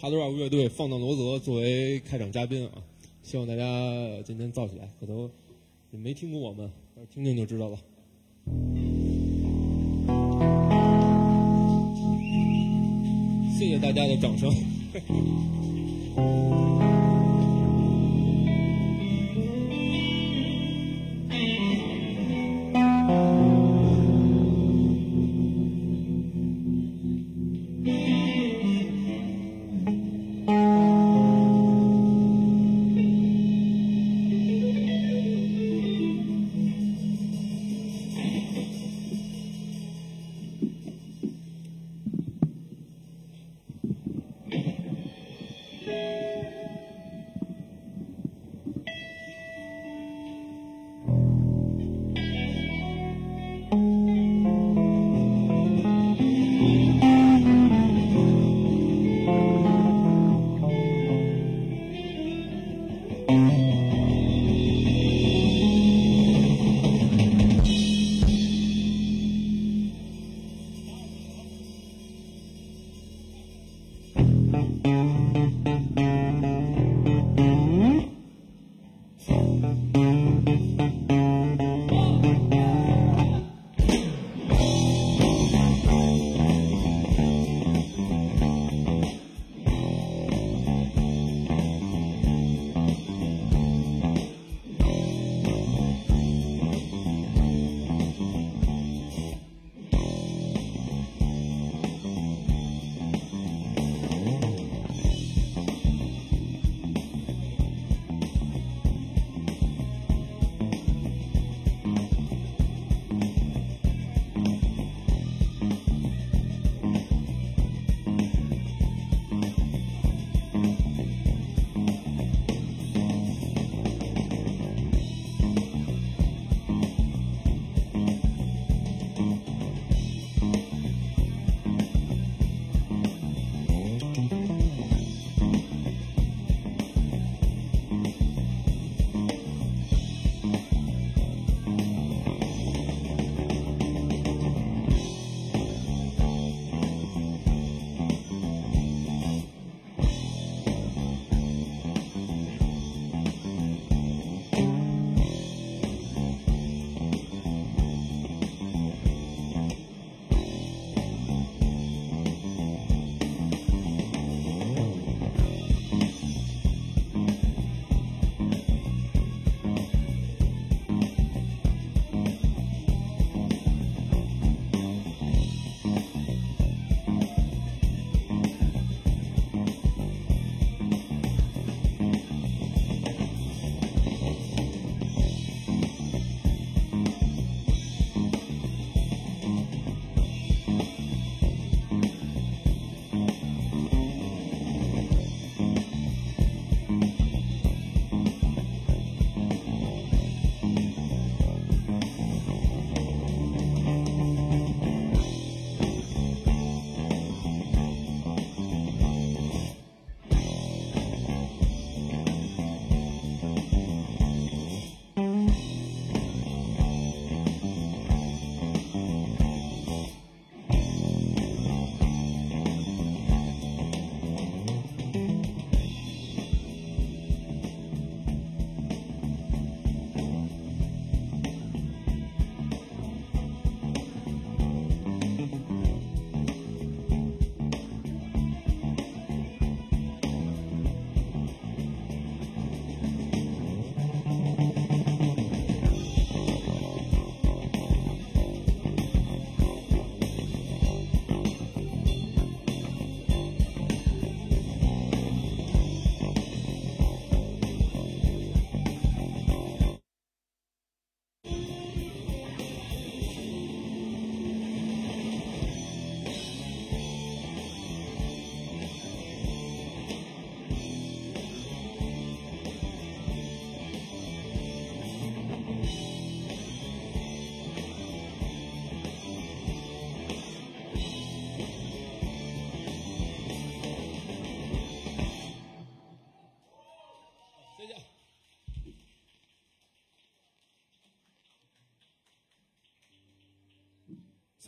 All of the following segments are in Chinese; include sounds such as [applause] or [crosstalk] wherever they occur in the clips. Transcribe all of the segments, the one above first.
哈德 rock 乐队放荡罗泽作为开场嘉宾啊，希望大家今天燥起来，可能也没听过我们，但是听听就知道了。大家的掌声。[laughs]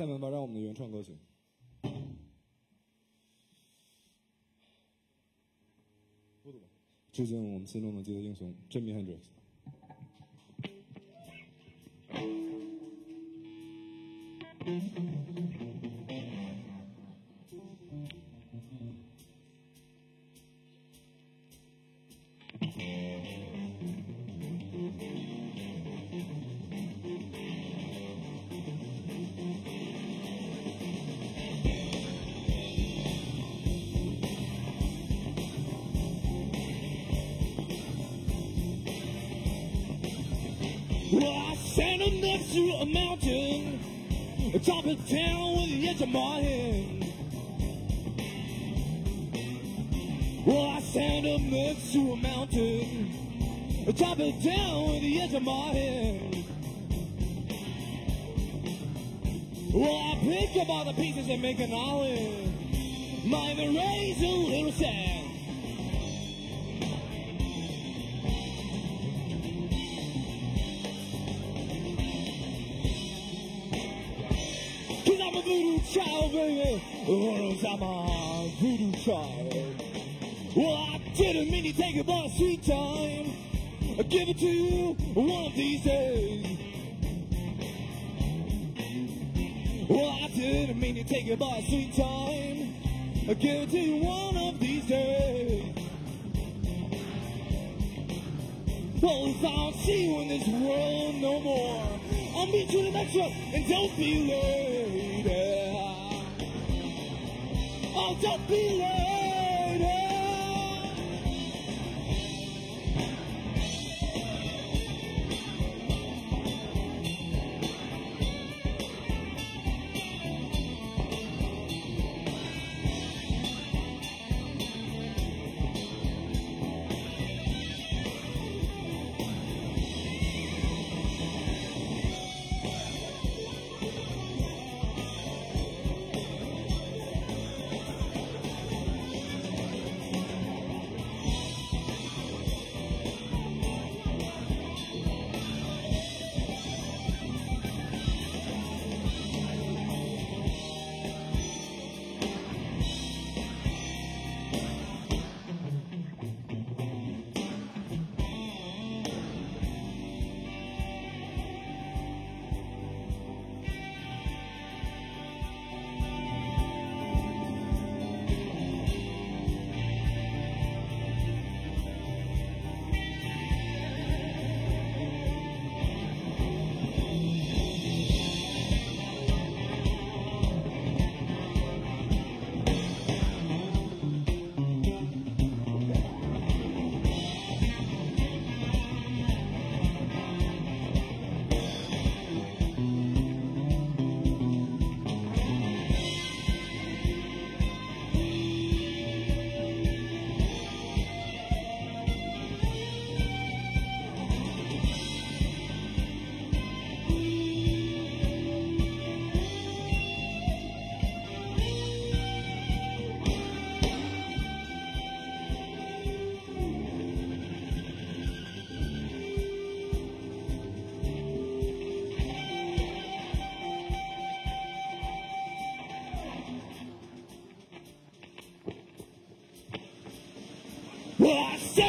赛门巴掌我们的原创歌曲。致敬我们心中的基督英雄 Jimmy Hendrix。Well, I him next to a mountain, top of town with the edge of my hand. Well, I sent him next to a mountain, top of town with the edge of my hand. Well, I pick up all the pieces and make an island. My raise a little sad. Oh, I'm a voodoo child. Well, I didn't mean to take but a sweet time. I'll give it to you one of these days. Well, I didn't mean to take but a sweet time. I'll give it to you one of these days. Well, if I don't see you in this world no more, I'll meet you in the next one, and don't be late. Alto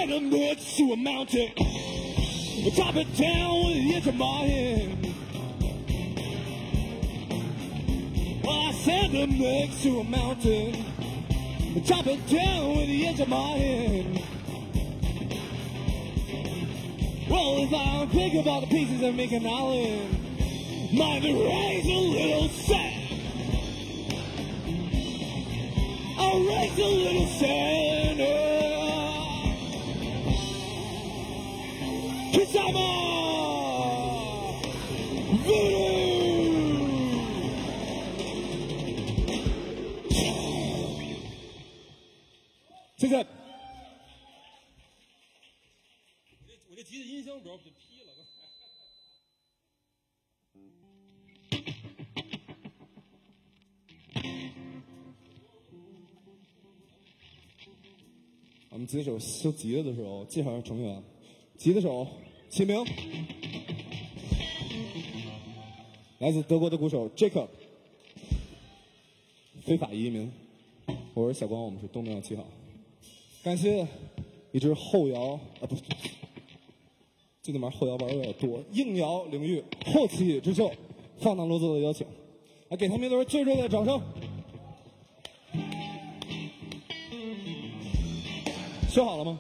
I next to a mountain, top it down with the edge of my hand. Well, I sent him next to a mountain, The top it down with the edge of my hand. Well, if I up all the pieces make an island, my raise a little sad. I'll raise a little sand. Cause I'm a voodoo. 谢谢。我这我这提的音箱主要被劈了。我们吉他手修吉他的时候，介绍一下成员：吉他手齐明，来自德国的鼓手 Jacob，非法移民。我是小光，我们是东庙七号。感谢一支后摇啊，不，这里面后摇玩的有点多。硬摇领域后起之秀，放荡罗子的邀请，来给他们一轮最热烈的掌声。修好了吗？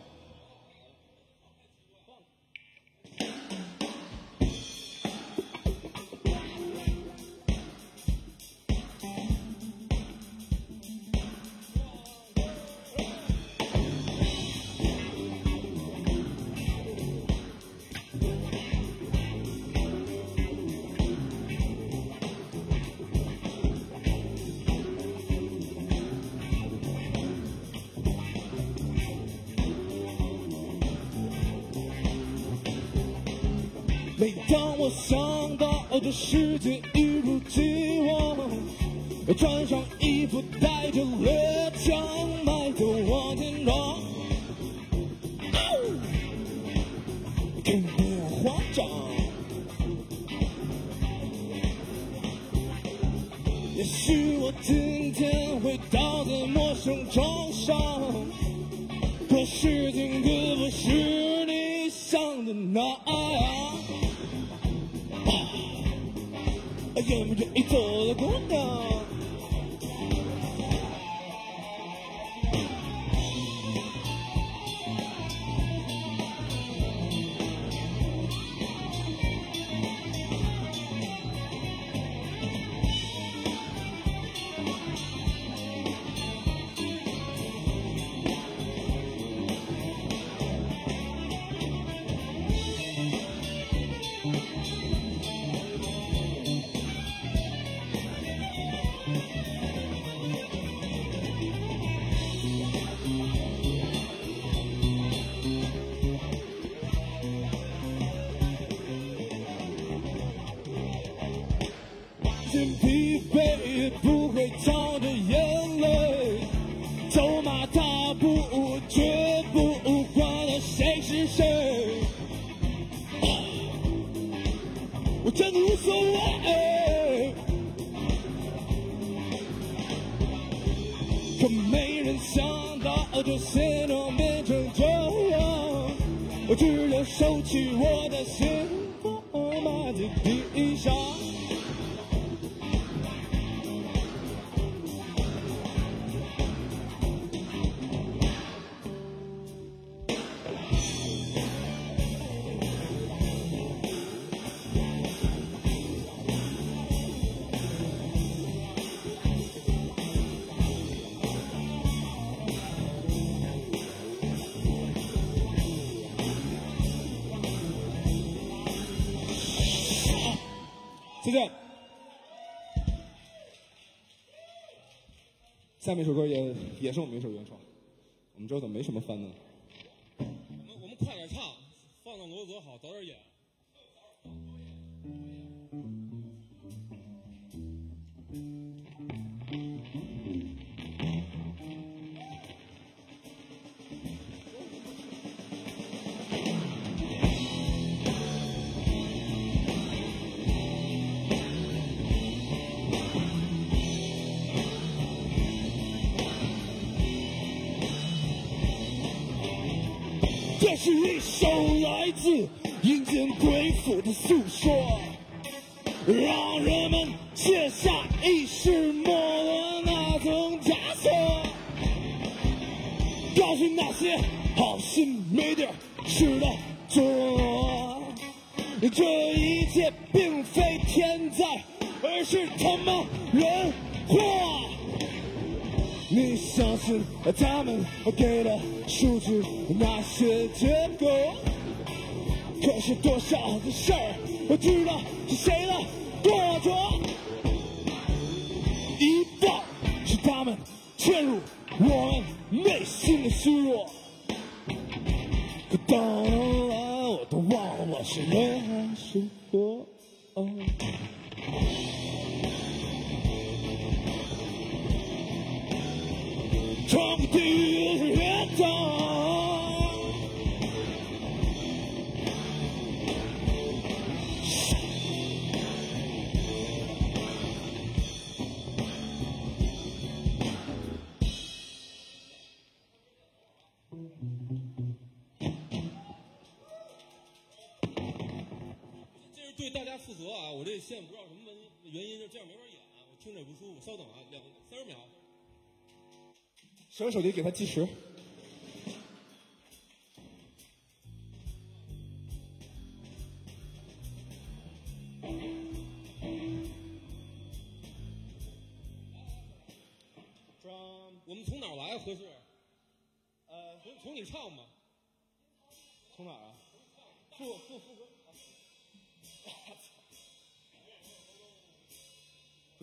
想到这世界一如既往，穿上衣服，带着猎枪，迈走往前闯。请不要慌张，也许我今天会倒在陌生床上，可事情可不是你想的那样。愿不愿意做我的姑娘下面一首歌也也是我们一首原创，我们这怎么没什么翻呢？诉说，让人们卸下意识末的那层枷锁，告诉那些好心没地儿吃的作，这一切并非天灾，而是他妈人祸。你相信他们给的数据那些结果？可是多少的？事儿，我知道是谁的？过错。一半是他们嵌入我们内心的？虚弱。可当然，我都忘了我是人还是佛。闯过地狱是乐章。稍等啊，两三十秒。手手机给他计时。我们从哪儿来合适？呃，从从你唱吧。从哪儿啊？副副副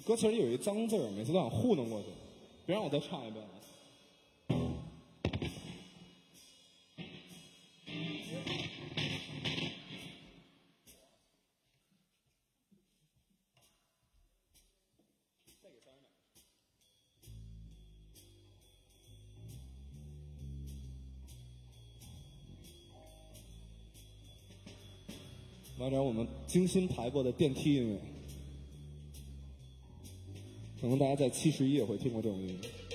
歌。词里有一脏字，每次都想糊弄过去，别让我再唱一遍了。来点我们精心排过的电梯音乐，可能大家在七十一也会听过这种音乐。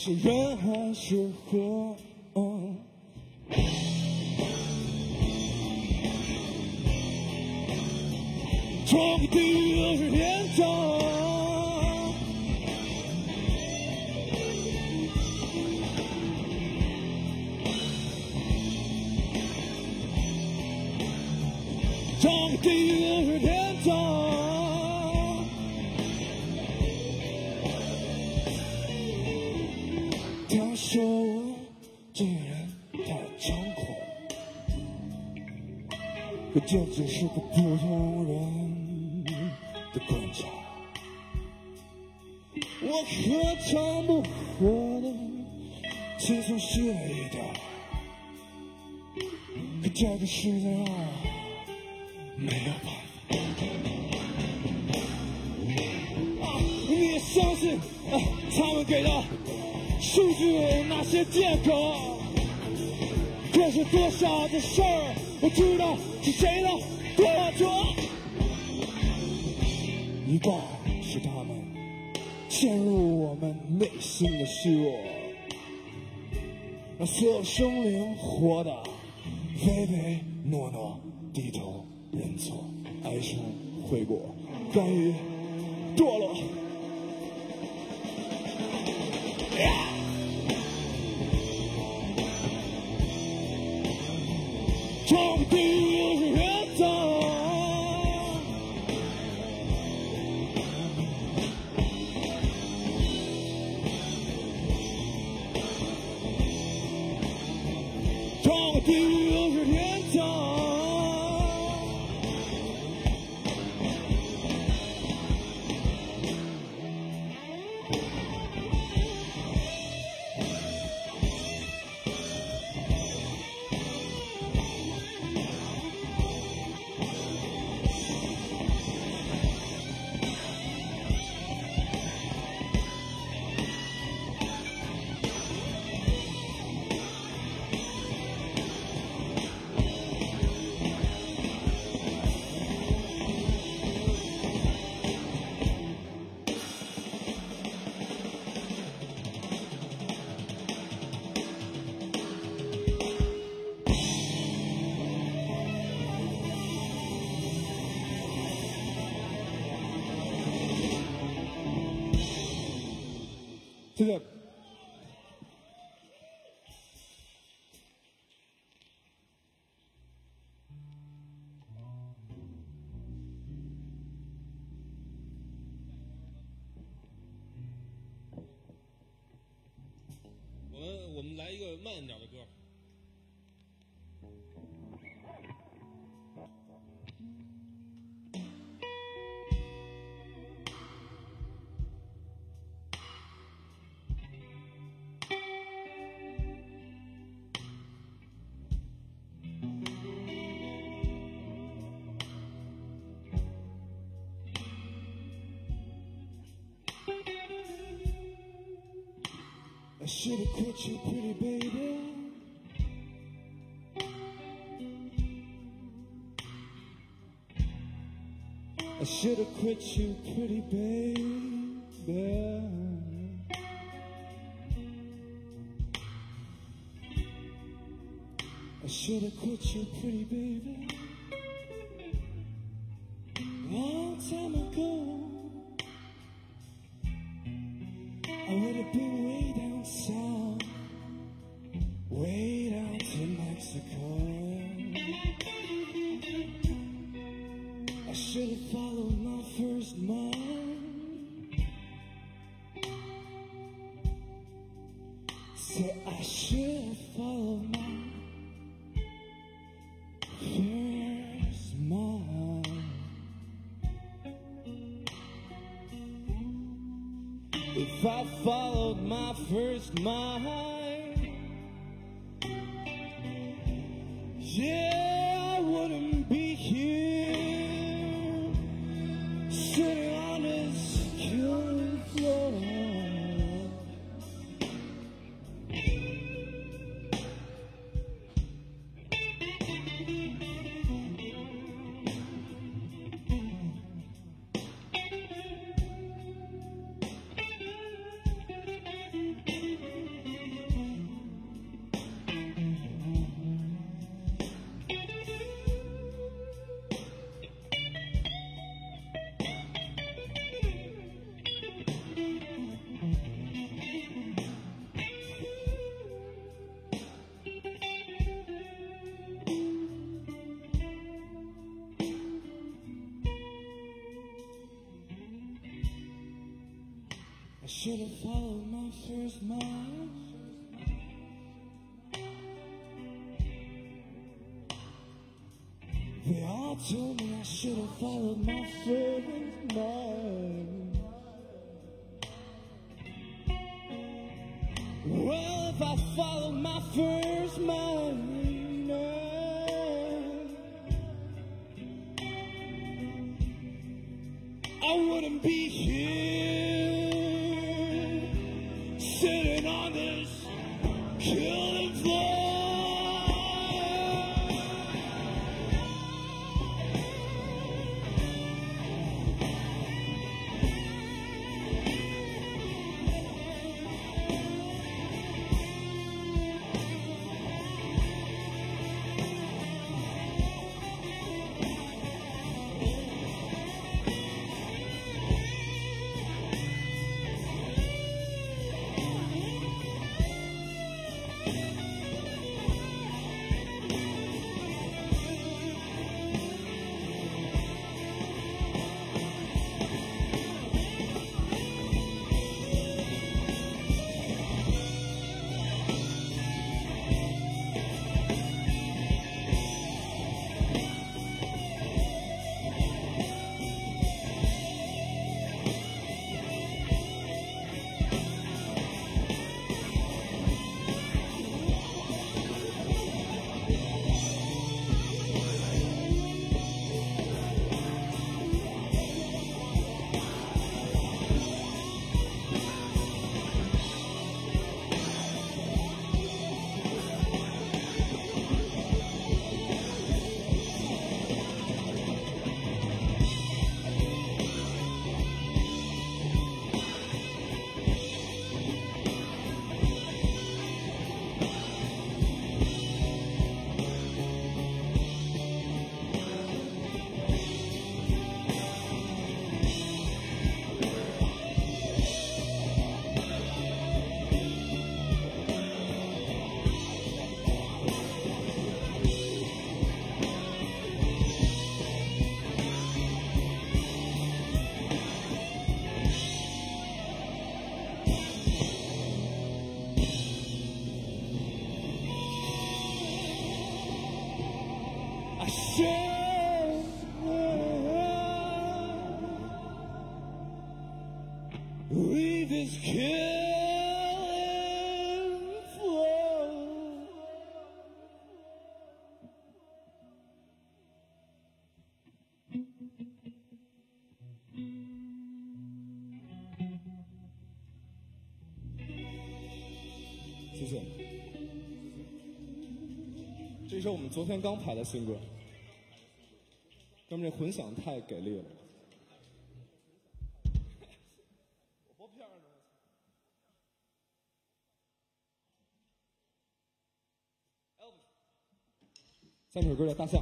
是人还是河？闯个地狱又是天堂这只是个我们来一个慢一点的歌。Should have quit you, pretty baby. I should have quit you, pretty baby. I should have quit you, pretty baby. my heart. Should have followed my first mind. They all told me I should have followed my first mind. Well, if I followed my first mind, I wouldn't be here 这是我们昨天刚排的新歌，哥们，这混响太给力了。下面这首歌叫《大象》。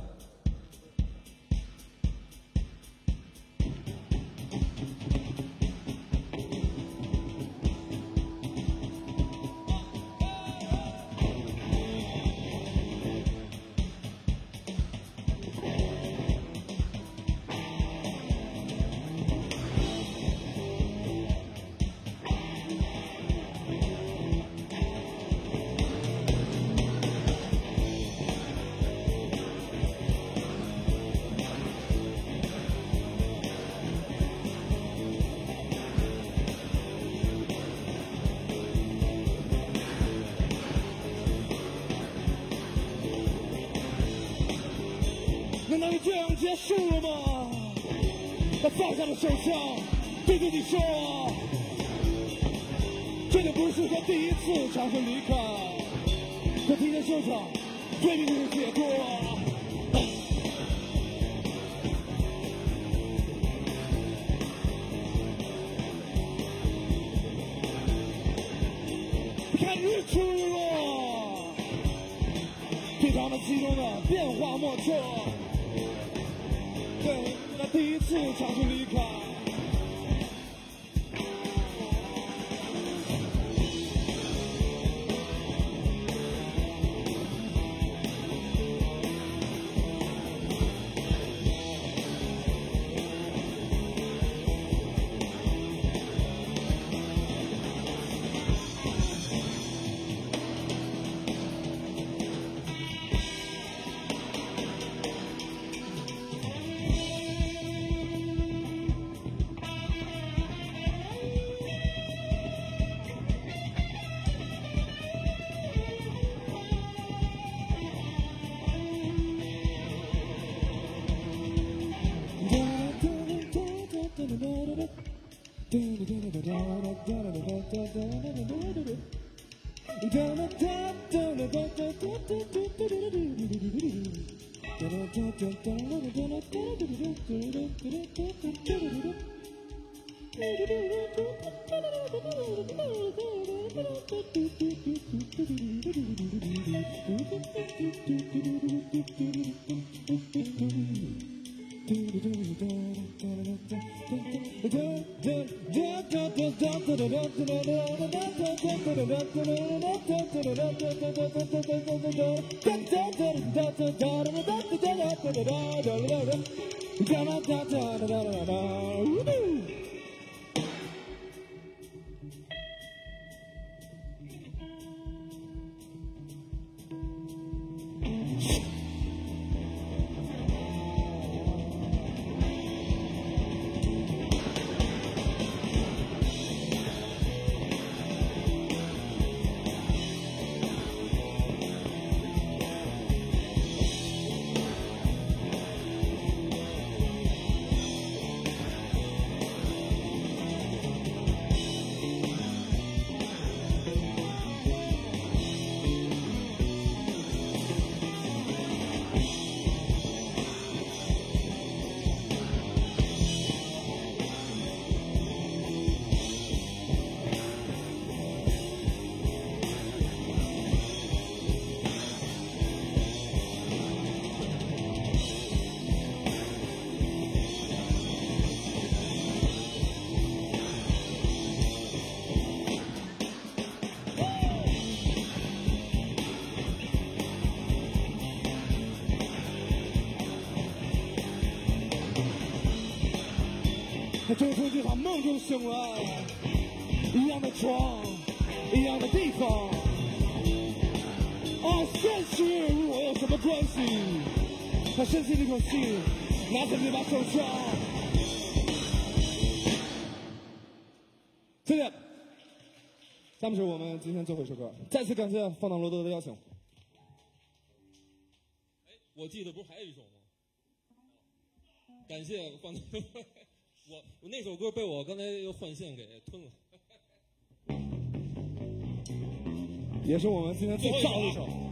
放下了手枪，对自己说：“这就不是他第一次尝试离开。”他提前收场，对面就是结他的床，一样的地方。啊，现实与我有什么关系？他深吸了一口气，拿起这把手枪。谢谢。下面是我们今天最后一首歌，再次感谢放荡罗德的邀请。哎 [laughs] 我记得不是还有一首吗？感谢放荡，我我那首歌被我刚才又换线给吞了。也是我们今天最炸的一首。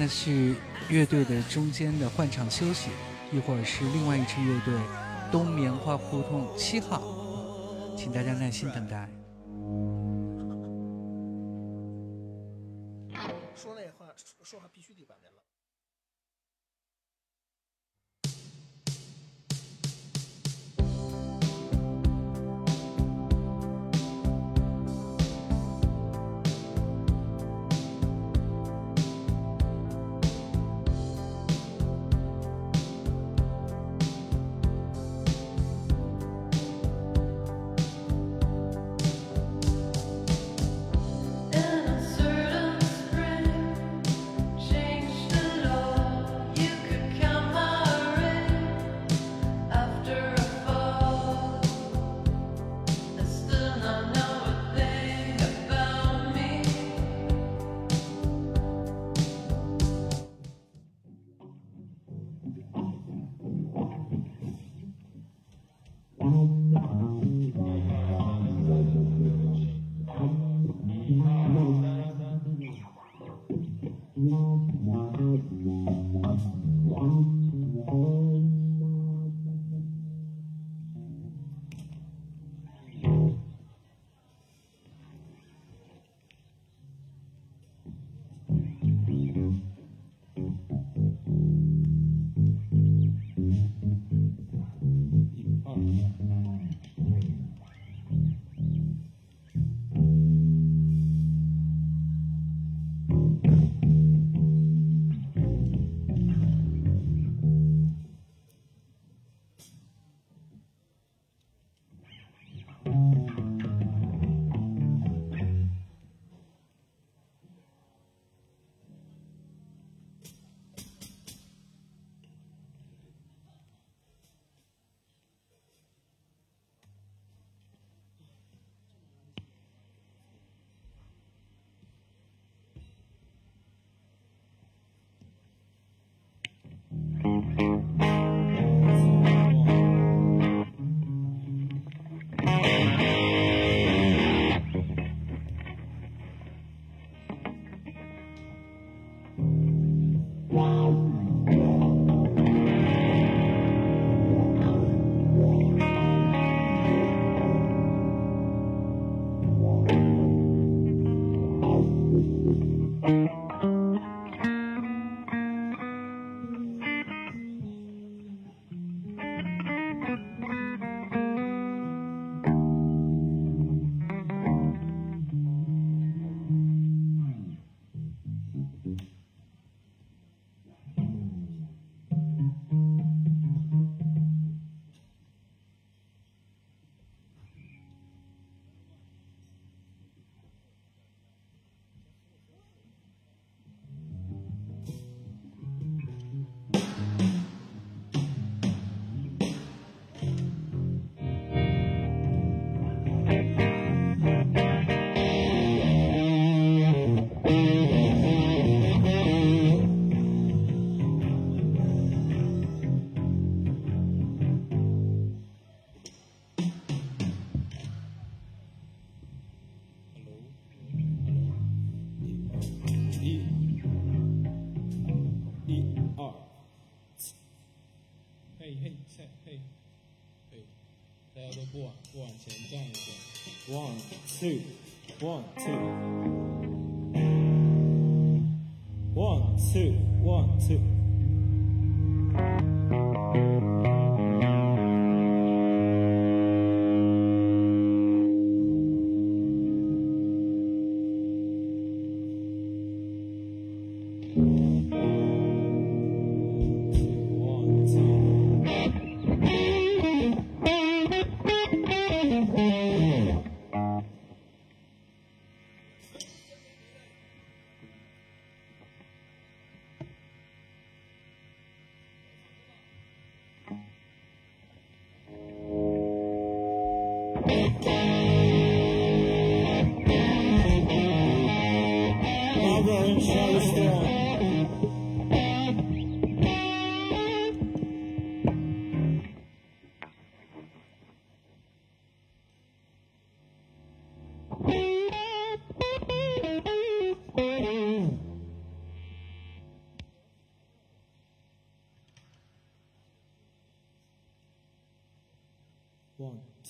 在是乐队的中间的换场休息，一会儿是另外一支乐队冬棉花胡同七号，请大家耐心等待。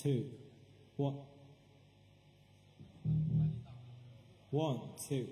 two, one, one, two.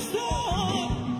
stop.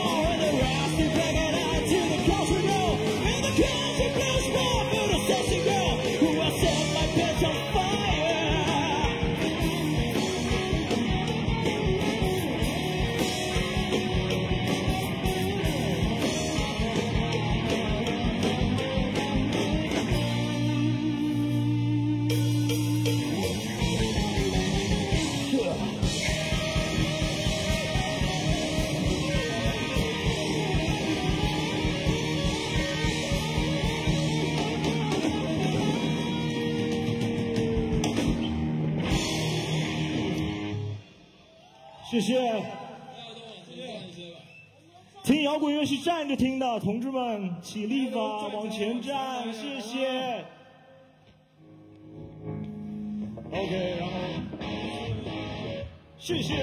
谢谢。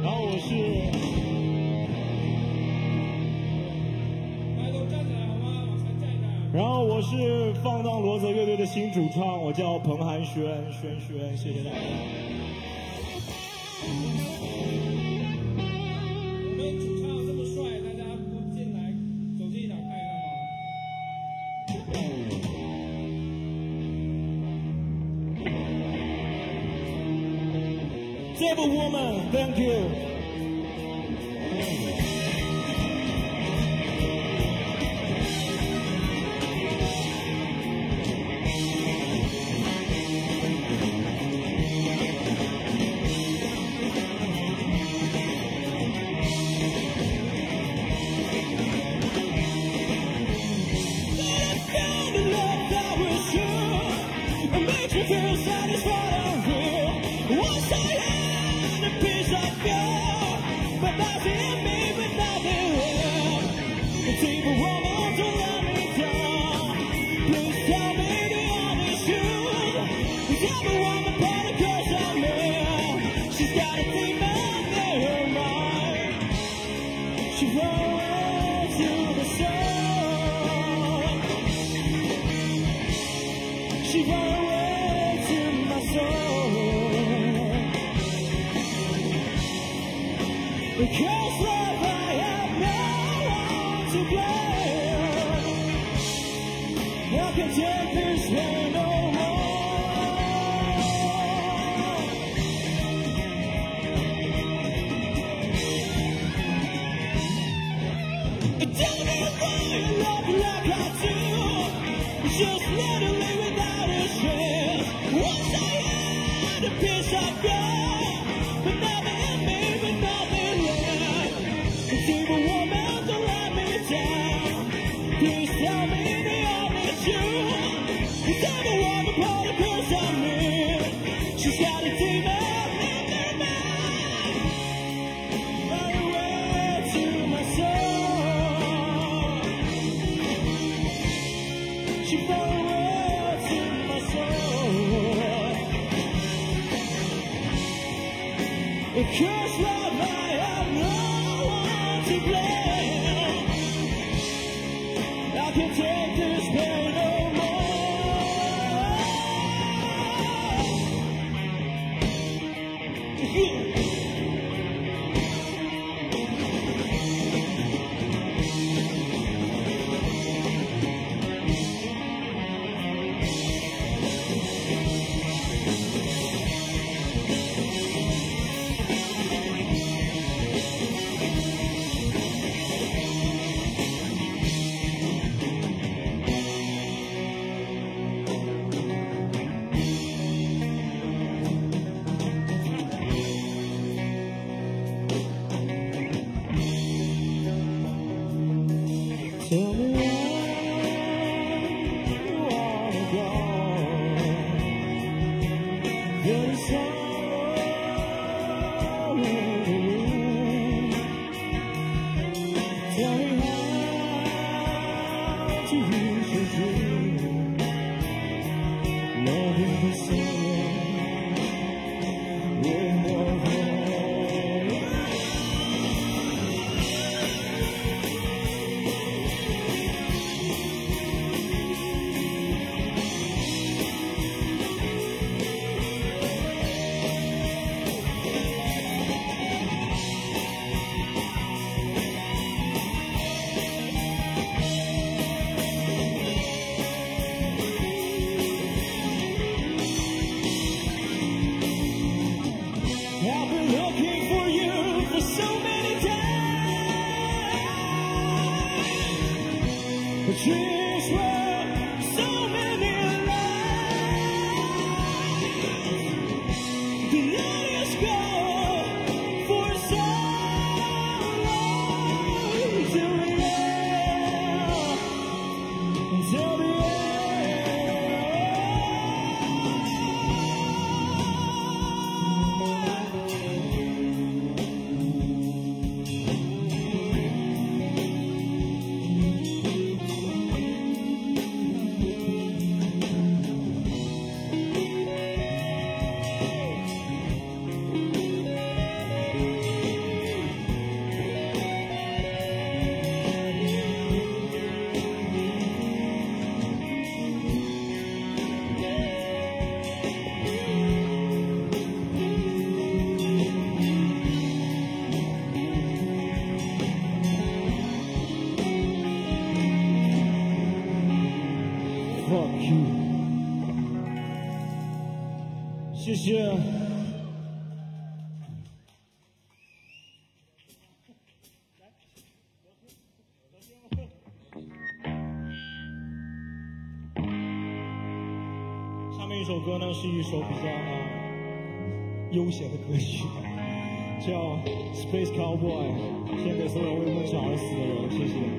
然后我是然后我是放荡罗泽乐队的新主唱我叫彭涵轩轩轩谢谢大家。我们 Thank you. 是一首比较悠闲的歌曲。[laughs] 叫 space cowboy 献给所有为梦想而死的人谢谢。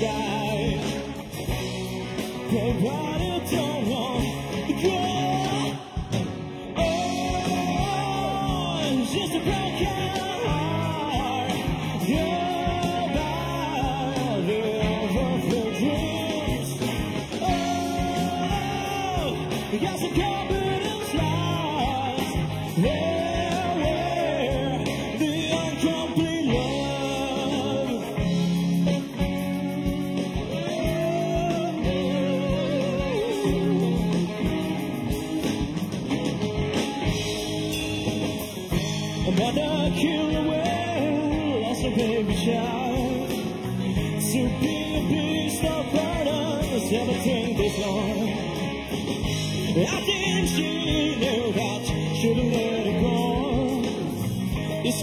sky. But I don't want was. I think she knew that, should've let it go. It's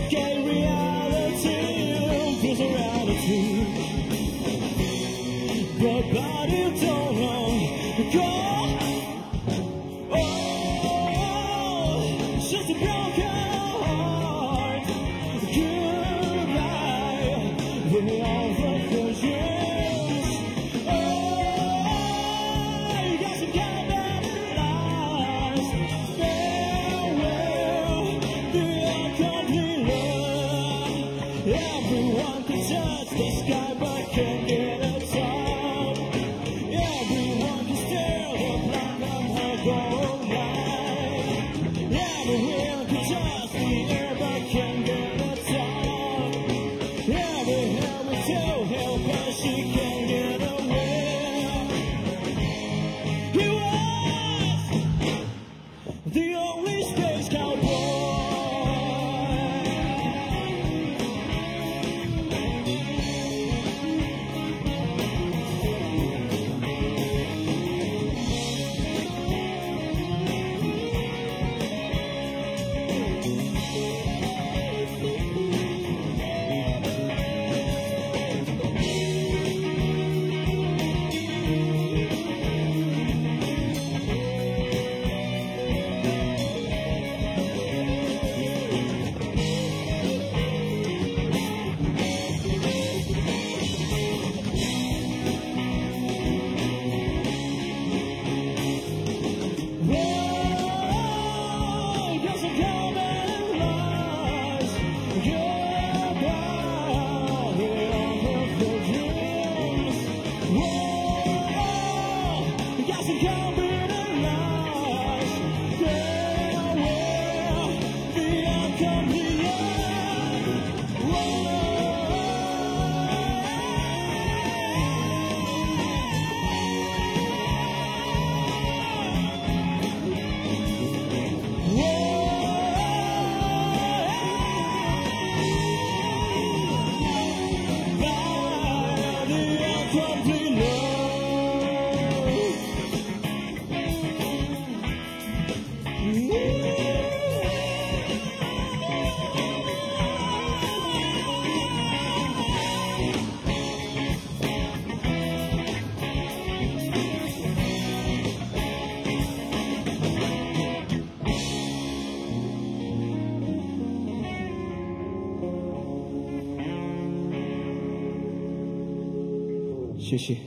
kişi.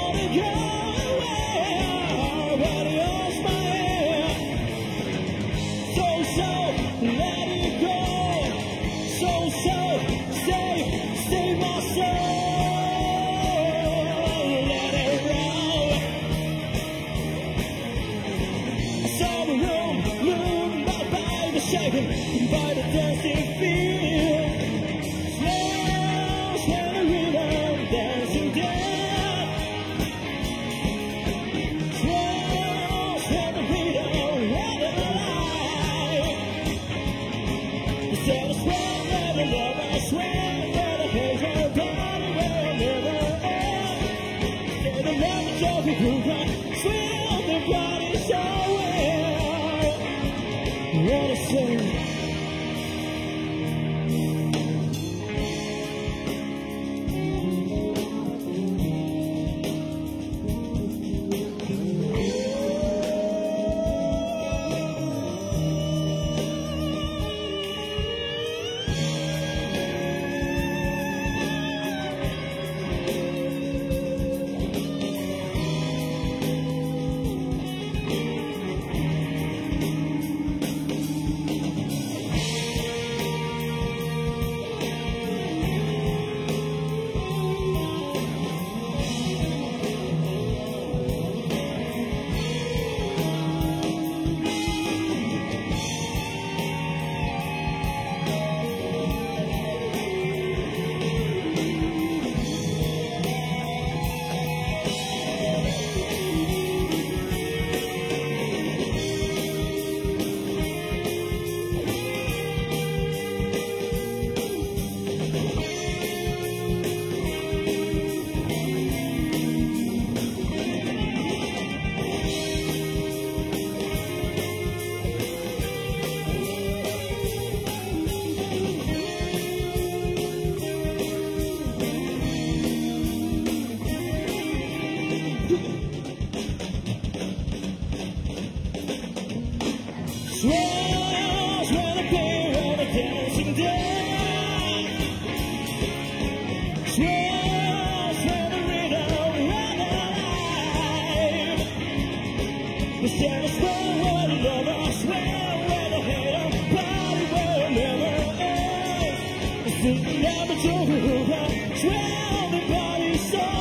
Now I'm a total. The body's soul.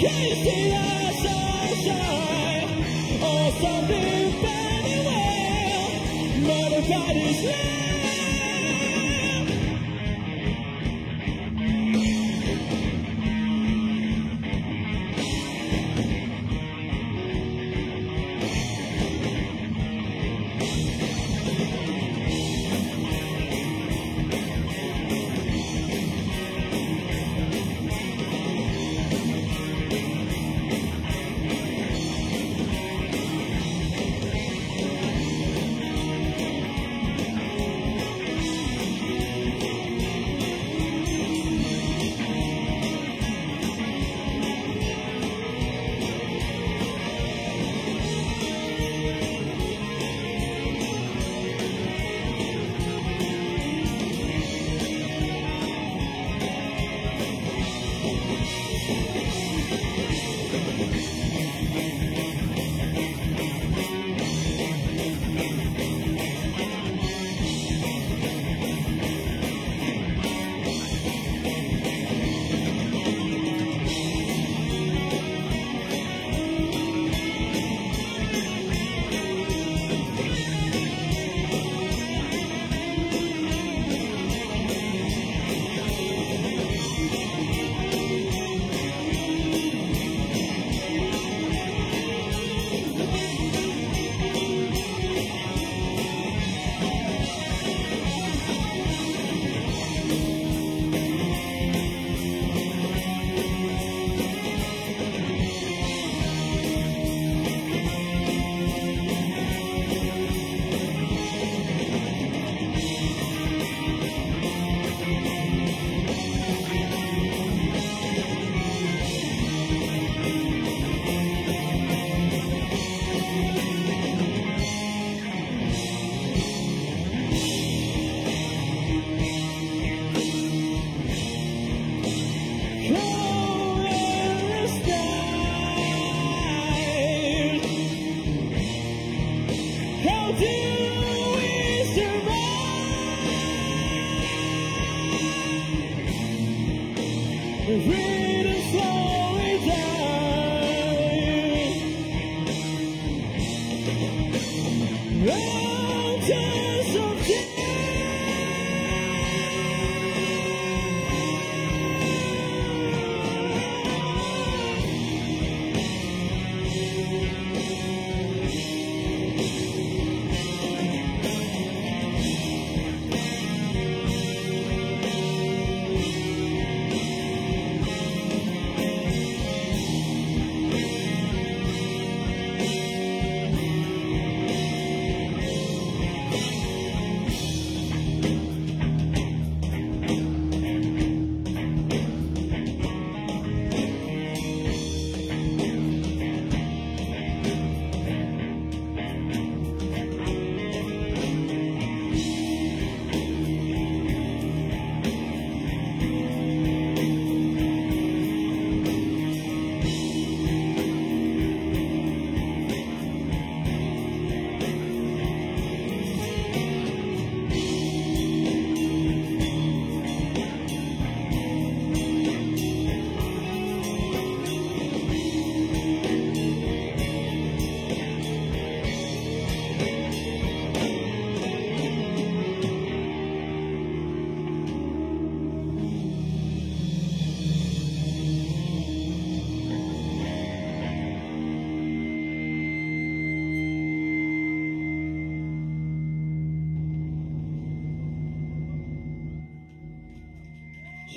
Can see or something nobody's left.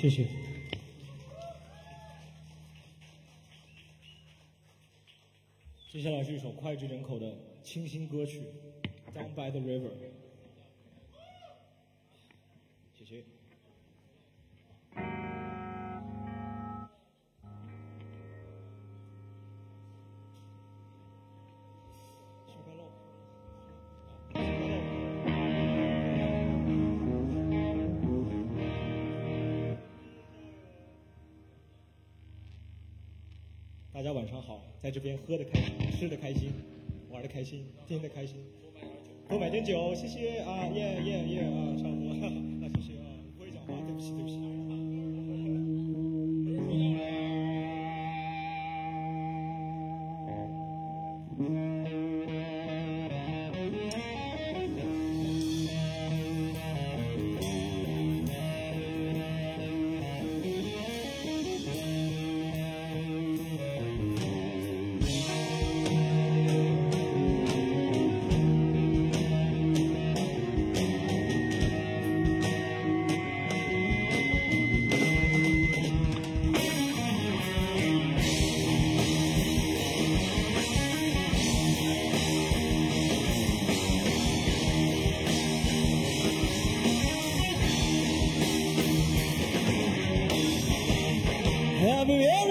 谢谢。”接下来是一首脍炙人口的清新歌曲《Down by the River》。谢谢。晚上好，在这边喝的开心，吃的开心，玩的开心，听的开心，多买点酒，多买点酒，谢谢啊，耶耶耶啊，唱。Aleluia!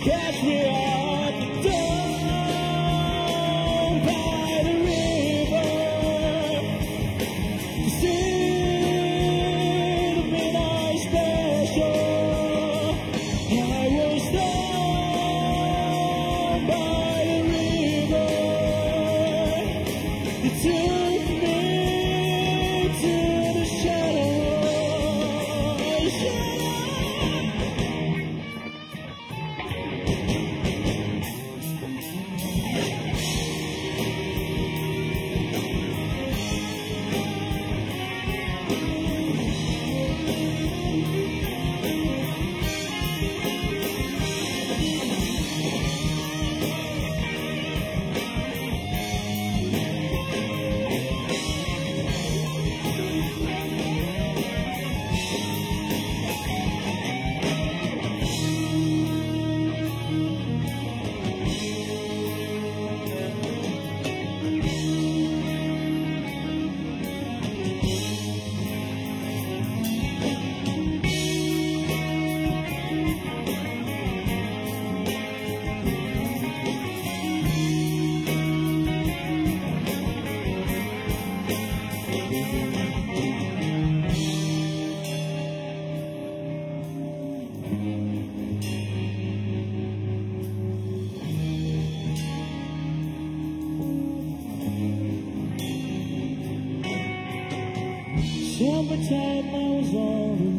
catch me out. summertime I was all alone.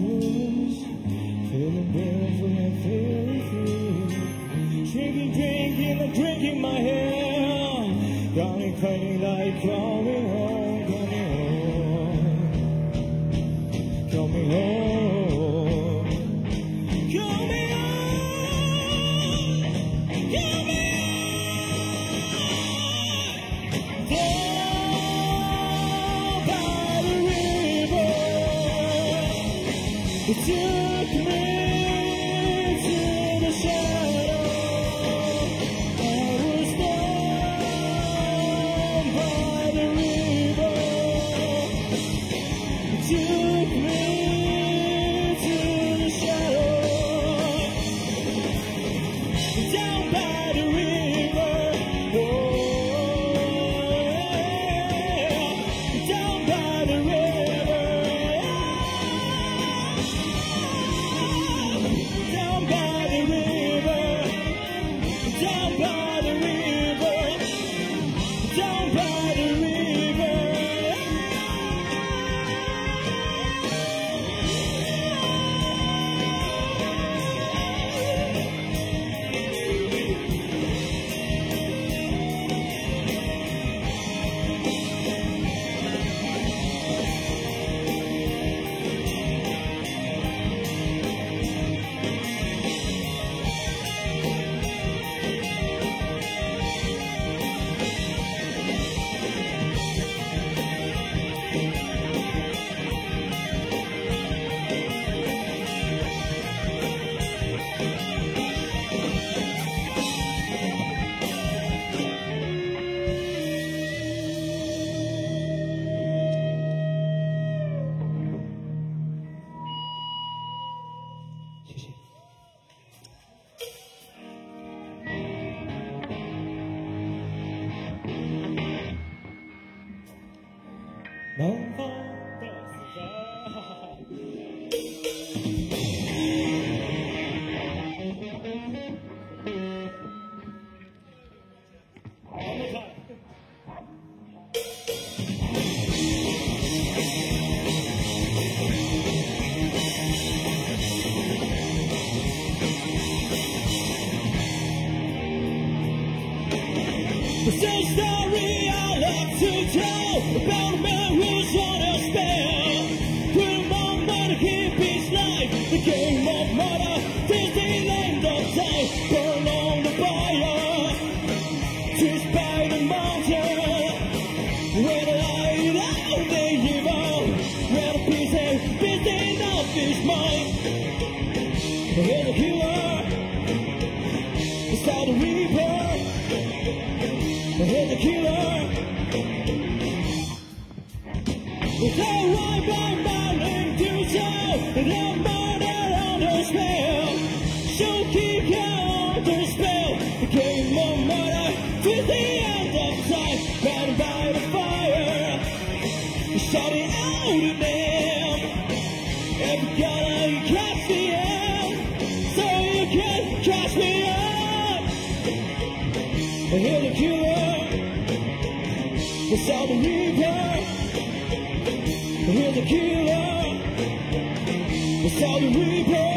killer. Sorry, we.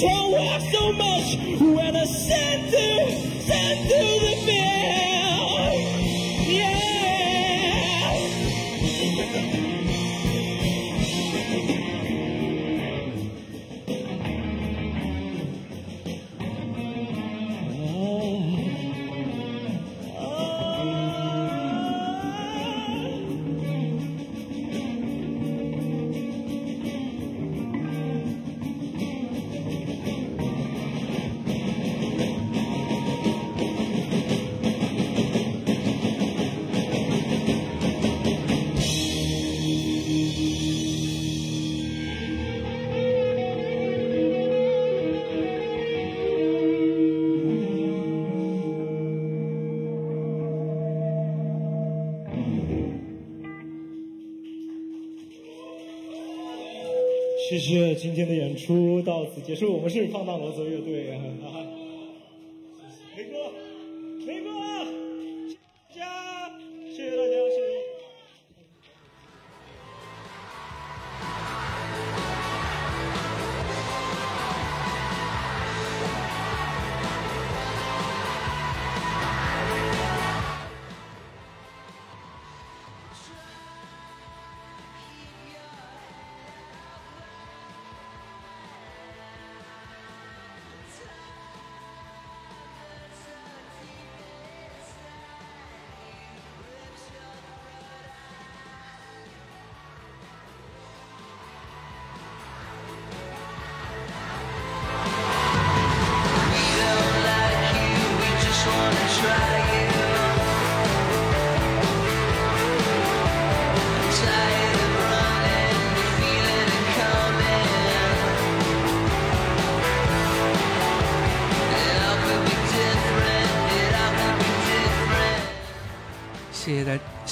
So rock so much. When I said to, to 也是我们是放大罗所以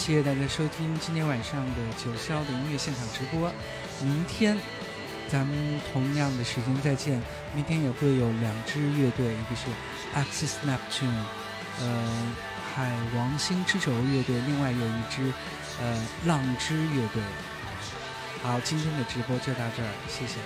谢，谢大家收听今天晚上的九霄的音乐现场直播。明天咱们同样的时间再见。明天也会有两支乐队，一个是 Axis Neptune，呃，海王星之轴乐队，另外有一支呃浪之乐队。好，今天的直播就到这儿，谢谢。